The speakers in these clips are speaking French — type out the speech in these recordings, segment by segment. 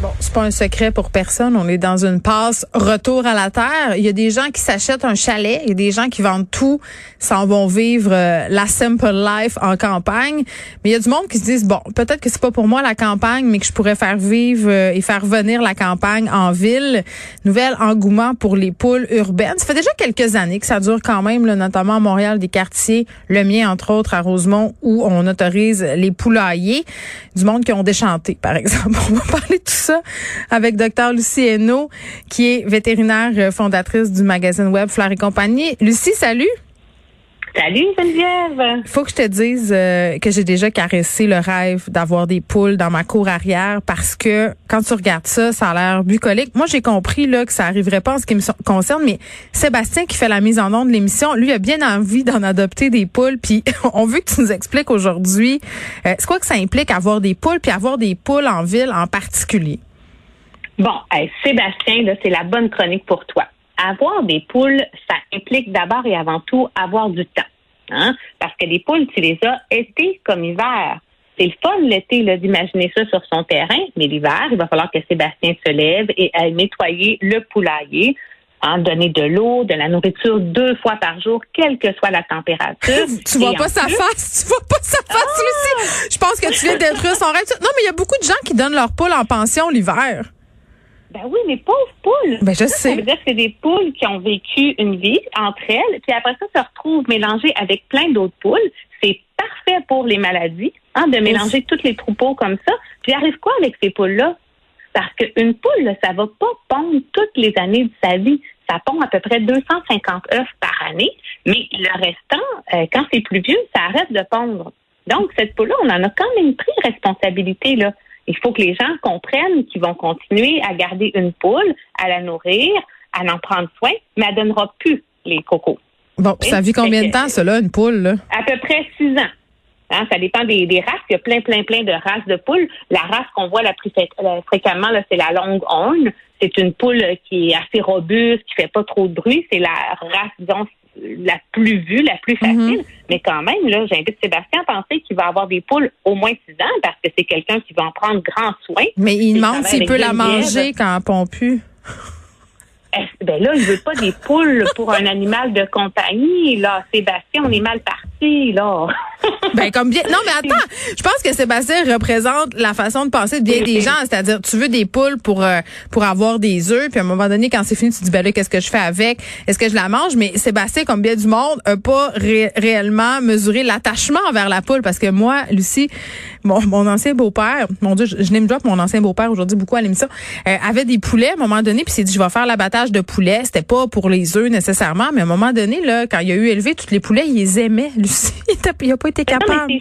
Bon, c'est pas un secret pour personne. On est dans une passe retour à la terre. Il y a des gens qui s'achètent un chalet. Il y a des gens qui vendent tout, s'en vont vivre euh, la simple life en campagne. Mais il y a du monde qui se disent bon, peut-être que c'est pas pour moi la campagne, mais que je pourrais faire vivre euh, et faire venir la campagne en ville. Nouvel engouement pour les poules urbaines. Ça fait déjà quelques années que ça dure quand même, là, notamment à Montréal, des quartiers, le mien entre autres à Rosemont, où on autorise les poulaillers. Du monde qui ont déchanté, par exemple. On va parler de tout ça avec Dr Lucie Hainaut, qui est vétérinaire euh, fondatrice du magazine web Fleur et compagnie. Lucie, salut. Salut Geneviève. Faut que je te dise euh, que j'ai déjà caressé le rêve d'avoir des poules dans ma cour arrière parce que quand tu regardes ça, ça a l'air bucolique. Moi, j'ai compris là que ça arriverait pas en ce qui me concerne, mais Sébastien qui fait la mise en onde de l'émission, lui a bien envie d'en adopter des poules. Puis on veut que tu nous expliques aujourd'hui, euh, c'est quoi que ça implique avoir des poules puis avoir des poules en ville en particulier? Bon, Sébastien, c'est la bonne chronique pour toi avoir des poules, ça implique d'abord et avant tout avoir du temps. Hein? Parce que les poules, tu les as été comme hiver. C'est le fun l'été d'imaginer ça sur son terrain, mais l'hiver, il va falloir que Sébastien se lève et aille nettoyer le poulailler, en donner de l'eau, de la nourriture deux fois par jour, quelle que soit la température. tu vois pas sa face, tu vois pas sa face ah! aussi. Je pense que tu viens détruire son rêve. Non, mais il y a beaucoup de gens qui donnent leur poule en pension l'hiver. Ben oui, mais pauvres poules. Ben je sais. Ça veut dire que c'est des poules qui ont vécu une vie entre elles, puis après ça, se retrouvent mélangées avec plein d'autres poules. C'est parfait pour les maladies, hein, de mélanger tous les troupeaux comme ça. Puis arrive quoi avec ces poules-là? Parce qu'une poule, ça va pas pondre toutes les années de sa vie. Ça pond à peu près 250 œufs par année, mais le restant, euh, quand c'est plus vieux, ça arrête de pondre. Donc, cette poule-là, on en a quand même pris responsabilité, là. Il faut que les gens comprennent qu'ils vont continuer à garder une poule, à la nourrir, à en prendre soin, mais elle donnera plus les cocos. Bon, ça vit combien de temps, cela, une poule? Là? À peu près six ans. Hein, ça dépend des, races. Il y a plein, plein, plein de races de poules. La race qu'on voit la plus fréquemment, c'est la longue horn. C'est une poule qui est assez robuste, qui fait pas trop de bruit. C'est la race, disons, la plus vue, la plus facile. Mhm. Mais quand même, là, j'invite Sébastien à penser qu'il va avoir des poules au moins six ans parce que c'est quelqu'un qui va en prendre grand soin. Mais il demande s'il peut la manger quand elle pond plus. Ben là, il veut pas des poules pour un animal de compagnie. Là, Sébastien, on est mal parti, là. ben comme bien. Non, mais attends, je pense que Sébastien représente la façon de penser de bien des gens, c'est-à-dire tu veux des poules pour euh, pour avoir des œufs, puis à un moment donné, quand c'est fini, tu te dis ben là, qu'est-ce que je fais avec? Est-ce que je la mange? Mais Sébastien, comme bien du monde, a pas réellement mesuré l'attachement envers la poule, parce que moi, Lucie, mon, mon ancien beau-père, mon Dieu, je, n'aime pas mon ancien beau-père aujourd'hui beaucoup à l'émission, euh, avait des poulets à un moment donné, puis s'est dit je vais faire l'abattage de poulets. C'était pas pour les œufs nécessairement, mais à un moment donné, là, quand il a eu élevé tous les poulets, il les aimait. Lucie, il n'a pas capable.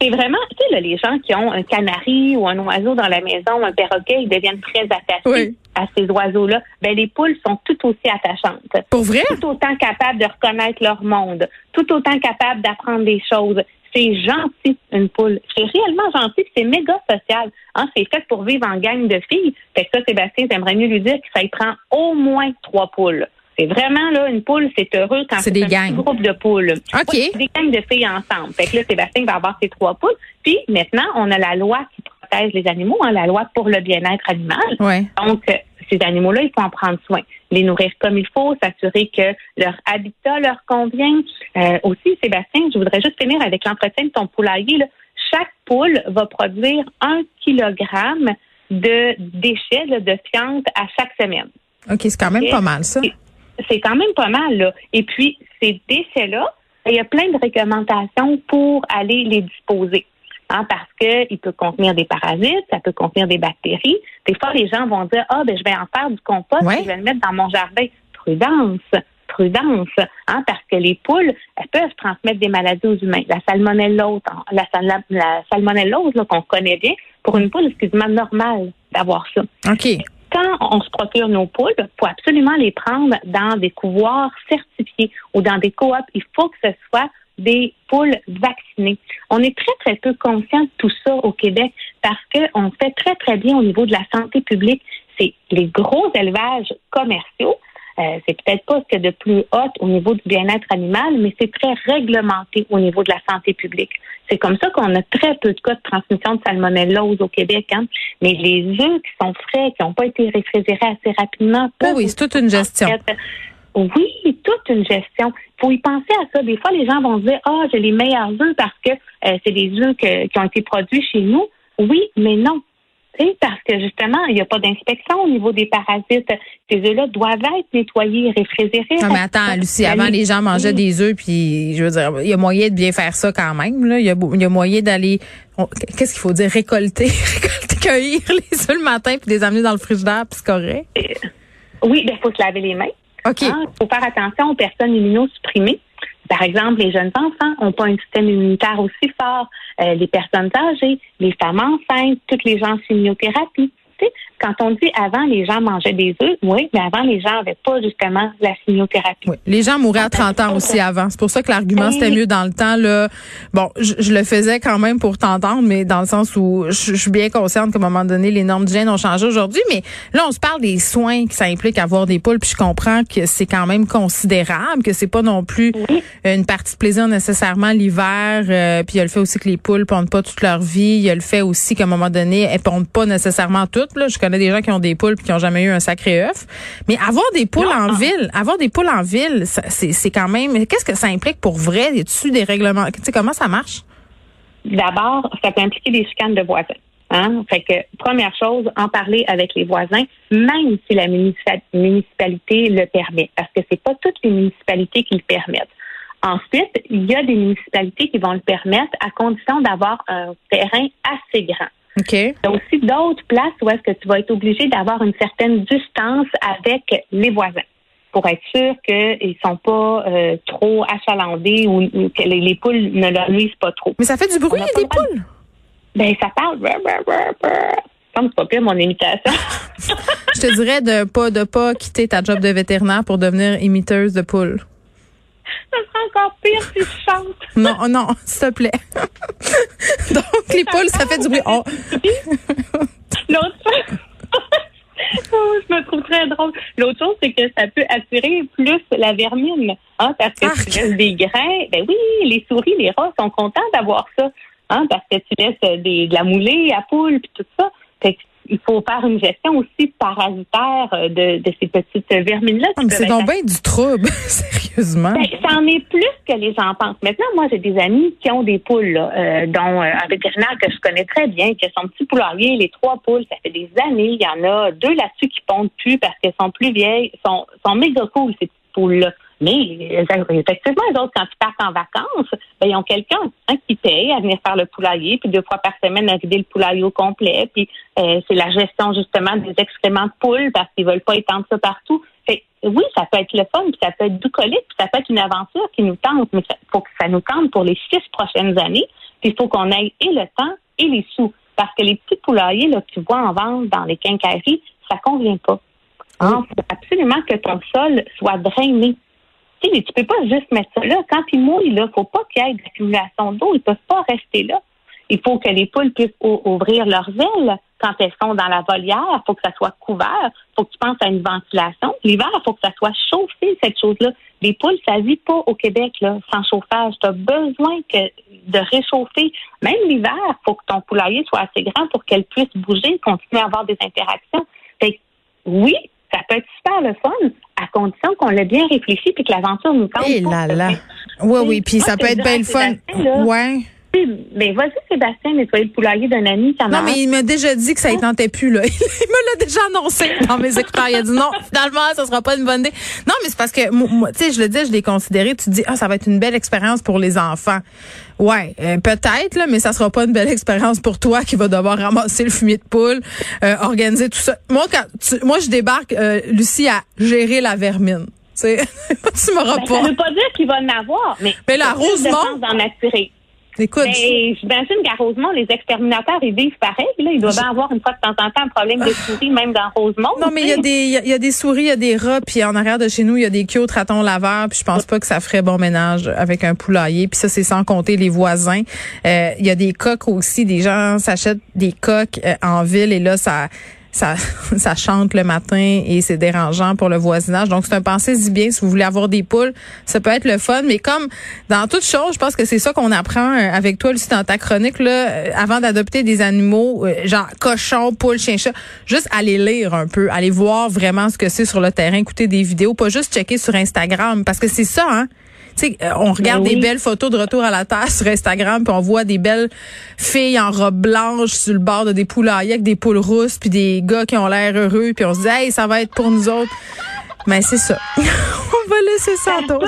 C'est vraiment, tu sais, les gens qui ont un canari ou un oiseau dans la maison, un perroquet, ils deviennent très attachés à ces oiseaux-là. Ben, les poules sont tout aussi attachantes. Pour vrai? Tout autant capables de reconnaître leur monde, tout autant capables d'apprendre des choses. C'est gentil, une poule. C'est réellement gentil, c'est méga social. Hein, c'est fait pour vivre en gang de filles. Fait que ça, Sébastien, j'aimerais mieux lui dire que ça y prend au moins trois poules. C'est vraiment là une poule, c'est heureux quand c'est un groupe de poules. OK. c'est des gangs de filles ensemble. Fait que là, Sébastien va avoir ses trois poules. Puis maintenant, on a la loi qui protège les animaux, hein, la loi pour le bien-être animal. Ouais. Donc, euh, ces animaux-là, il faut en prendre soin. Les nourrir comme il faut, s'assurer que leur habitat leur convient. Euh, aussi, Sébastien, je voudrais juste finir avec l'entretien de ton poulailler. Chaque poule va produire un kilogramme de déchets, de fientes à chaque semaine. OK, c'est quand même pas mal, ça c'est quand même pas mal. Là. Et puis, ces déchets-là, il y a plein de réglementations pour aller les disposer. Hein, parce qu'il peut contenir des parasites, ça peut contenir des bactéries. Des fois, les gens vont dire Ah, ben, je vais en faire du compost et je vais le mettre dans mon jardin. Prudence, prudence, hein, parce que les poules, elles peuvent transmettre des maladies aux humains. La salmonellose, la, la, la salmonellose qu'on connaît bien, pour une poule, excuse-moi, normal d'avoir ça. OK quand on se procure nos poules, il faut absolument les prendre dans des couvoirs certifiés ou dans des coops. Il faut que ce soit des poules vaccinées. On est très, très peu conscient de tout ça au Québec parce qu'on fait très, très bien au niveau de la santé publique. C'est les gros élevages commerciaux Euh, c'est peut-être pas ce que de plus haut au niveau du bien-être animal, mais c'est très réglementé au niveau de la santé publique. C'est comme ça qu'on a très peu de cas de transmission de salmonellose au Québec. Hein. Mais les œufs qui sont frais, qui n'ont pas été réfrigérés assez rapidement. Ah oui, c'est toute une gestion. Oui, toute une gestion. Il faut y penser à ça. Des fois, les gens vont se dire, ah, j'ai les meilleurs œufs parce que euh, c'est des œufs qui ont été produits chez nous. Oui, mais non parce que justement, il n'y a pas d'inspection au niveau des parasites. Ces œufs-là doivent être nettoyés, réfrigérés. Non, mais attends, Lucie, avant, les gens mangeaient des œufs, puis je veux dire, il y a moyen de bien faire ça quand même. Là. Il, y a, moyen d'aller, qu'est-ce qu'il faut dire, récolter, récolter, cueillir les œufs le matin, puis les amener dans le frigidaire, puis c'est correct? Euh, oui, il faut se laver les mains. OK. Il hein, faut faire attention aux personnes immunosupprimées. Par exemple, les jeunes enfants n'ont pas un système immunitaire aussi fort, euh, les personnes âgées, les femmes enceintes, toutes les gens en chimiothérapie. Quand on dit avant, les gens mangeaient des œufs, oui, mais avant, les gens n'avaient pas justement la chimiothérapie. Oui. Les gens mouraient à 30 ans aussi avant. C'est pour ça que l'argument, c'était mieux dans le temps. Là. Bon, je, le faisais quand même pour t'entendre, mais dans le sens où je, suis bien consciente qu'à un moment donné, les normes d'hygiène ont changé aujourd'hui. Mais là, on se parle des soins que ça implique avoir des poules, puis je comprends que c'est quand même considérable, que c'est pas non plus une partie de plaisir nécessairement l'hiver. Euh, puis il y a le fait aussi que les poules pondent pas toute leur vie. Il y a le fait aussi qu'à un moment donné, elles pondent pas nécessairement toutes. Là. Je connais des gens qui ont des poules puis qui ont jamais eu un sacré œuf. Mais avoir des poules en ville, avoir des poules en ville, c'est quand même. Qu'est-ce que ça implique pour vrai? Y a des règlements? Tu sais comment ça marche? D'abord, ça peut impliquer des chicanes de voisins. Hein? Fait que première chose, en parler avec les voisins, même si la municipalité le permet, parce que c'est pas toutes les municipalités qui le permettent. Ensuite, il y a des municipalités qui vont le permettre à condition d'avoir un terrain assez grand. Il y a aussi d'autres places où est-ce que tu vas être obligé d'avoir une certaine distance avec les voisins pour être sûr qu'ils sont pas euh, trop achalandés ou, que les, poules ne leur nuisent pas trop. Mais ça fait du bruit, des poules? Ben, ça parle. Comme c'est pas pire mon imitation. Je te dirais de pas de pas quitter ta job de vétérinaire pour devenir imiteuse de poules. Ça sera encore pire si je chante. Non, non, s'il te plaît. Donc, les poules, ça fait du bruit. Oh. L'autre chose, oh, je me trouve très drôle. L'autre chose, c'est que ça peut attirer plus la vermine. Hein, parce que tu laisses des grains. Ben oui, les souris, les rats sont contents d'avoir ça. Hein, parce que tu laisses des, de la moulée à poule puis tout ça. Fait il faut faire une gestion aussi parasitaire euh, de, de ces petites vermines-là. Ah, c'est donc bien du trouble, sérieusement. Ben, ça en est plus que les gens pensent. Maintenant, moi, j'ai des amis qui ont des poules, là, euh, dont euh, un vétérinaire que je connais très bien, qui a son petit poulailler, les trois poules, ça fait des années. Il y en a deux là-dessus qui pondent plus parce qu'elles sont plus vieilles, sont, sont méga cool, ces petites poules-là. Mais effectivement, les autres, quand ils partent en vacances, ben, ils ont quelqu'un hein, qui paye à venir faire le poulailler, puis deux fois par semaine à vider le poulailler au complet. Puis euh, c'est la gestion justement des excréments de poules parce qu'ils veulent pas étendre ça partout. Fait, oui, ça peut être le fun, puis ça peut être bucolique, puis ça peut être une aventure qui nous tente, mais il faut que ça nous tente pour les six prochaines années. Puis il faut qu'on ait et le temps et les sous. Parce que les petits poulaillers là, que tu vois en vente dans les quincailleries, ça convient pas. Il faut absolument que ton sol soit drainé. Tu tu peux pas juste mettre ça là. Quand ils mouillent, là, faut pas qu'il y ait d'accumulation d'eau. Ils peuvent pas rester là. Il faut que les poules puissent ouvrir leurs ailes quand elles sont dans la volière. Il faut que ça soit couvert. Il faut que tu penses à une ventilation. L'hiver, il faut que ça soit chauffé, cette chose-là. Les poules, ça vit pas au Québec là, sans chauffage. Tu as besoin que de réchauffer. Même l'hiver, il faut que ton poulailler soit assez grand pour qu'elle puisse bouger, continuer à avoir des interactions. Fait oui, ça peut être super le fun, à condition qu'on l'ait bien réfléchi puis que l'aventure nous tente. Eh là là. Oui, oui, puis ça peut être bien le fun. Ouais. Ben, vas-y, Sébastien, nettoyer le poulailler d'un ami. non, mais il m'a déjà dit que ça ne tentait plus, là. Il me l'a déjà annoncé dans mes écouteurs. Il a dit non, finalement, ça sera pas une bonne idée. Non, mais c'est parce que, moi, tu sais, je le dis, je l'ai considéré. Tu te dis, ah, ça va être une belle expérience pour les enfants. Ouais, euh, peut-être, là, mais ça sera pas une belle expérience pour toi qui va devoir ramasser le fumier de poule, euh, organiser tout ça. Moi, quand moi, je débarque, euh, Lucie, à gérer la vermine. tu m'auras ben, pas. Ça veut pas dire qu'il va en avoir, mais. Mais la d'en attirer. Écoute. Mais j'imagine qu'à Rosemont, les exterminateurs, ils vivent pareil. Là. Ils doivent avoir une fois de temps en temps un problème de souris, même dans Rosemont. Non, mais il y, a des, il y a des souris, il y a des rats, puis en arrière de chez nous, il y a des queues ratons laveurs, puis je pense pas que ça ferait bon ménage avec un poulailler. Puis ça, c'est sans compter les voisins. Euh, il y a des coques aussi. Des gens s'achètent des coques euh, en ville et là, ça ça, ça chante le matin et c'est dérangeant pour le voisinage. Donc, c'est un pensée-y bien. Si vous voulez avoir des poules, ça peut être le fun. Mais comme dans toute chose, je pense que c'est ça qu'on apprend euh, avec toi, Lucie, dans ta chronique, là, euh, avant d'adopter des animaux, euh, genre cochon, poule, chien, chat, juste aller lire un peu, aller voir vraiment ce que c'est sur le terrain, écouter des vidéos, pas juste checker sur Instagram. Parce que c'est ça, hein? Euh, on regarde ben des belles photos de retour à la terre sur Instagram, puis on voit des belles filles en robe blanche sur le bord de des poulaillers avec des poules rousses, puis des gars qui ont l'air heureux, puis on se dit hey, ça va être pour nous autres. Mais c'est ça. on va laisser ça, ça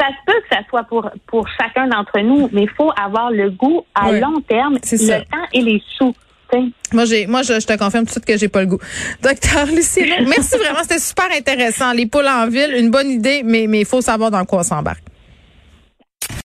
ça se peut que ça soit pour, pour chacun d'entre nous, mais il faut avoir le goût à long terme, le temps et les sous. Moi, j'ai, moi, je, te confirme tout de suite que j'ai pas le goût. Docteur Lucie, merci vraiment, c'était super intéressant. Les poules en ville, une bonne idée, mais mais il faut savoir dans quoi on s'embarque.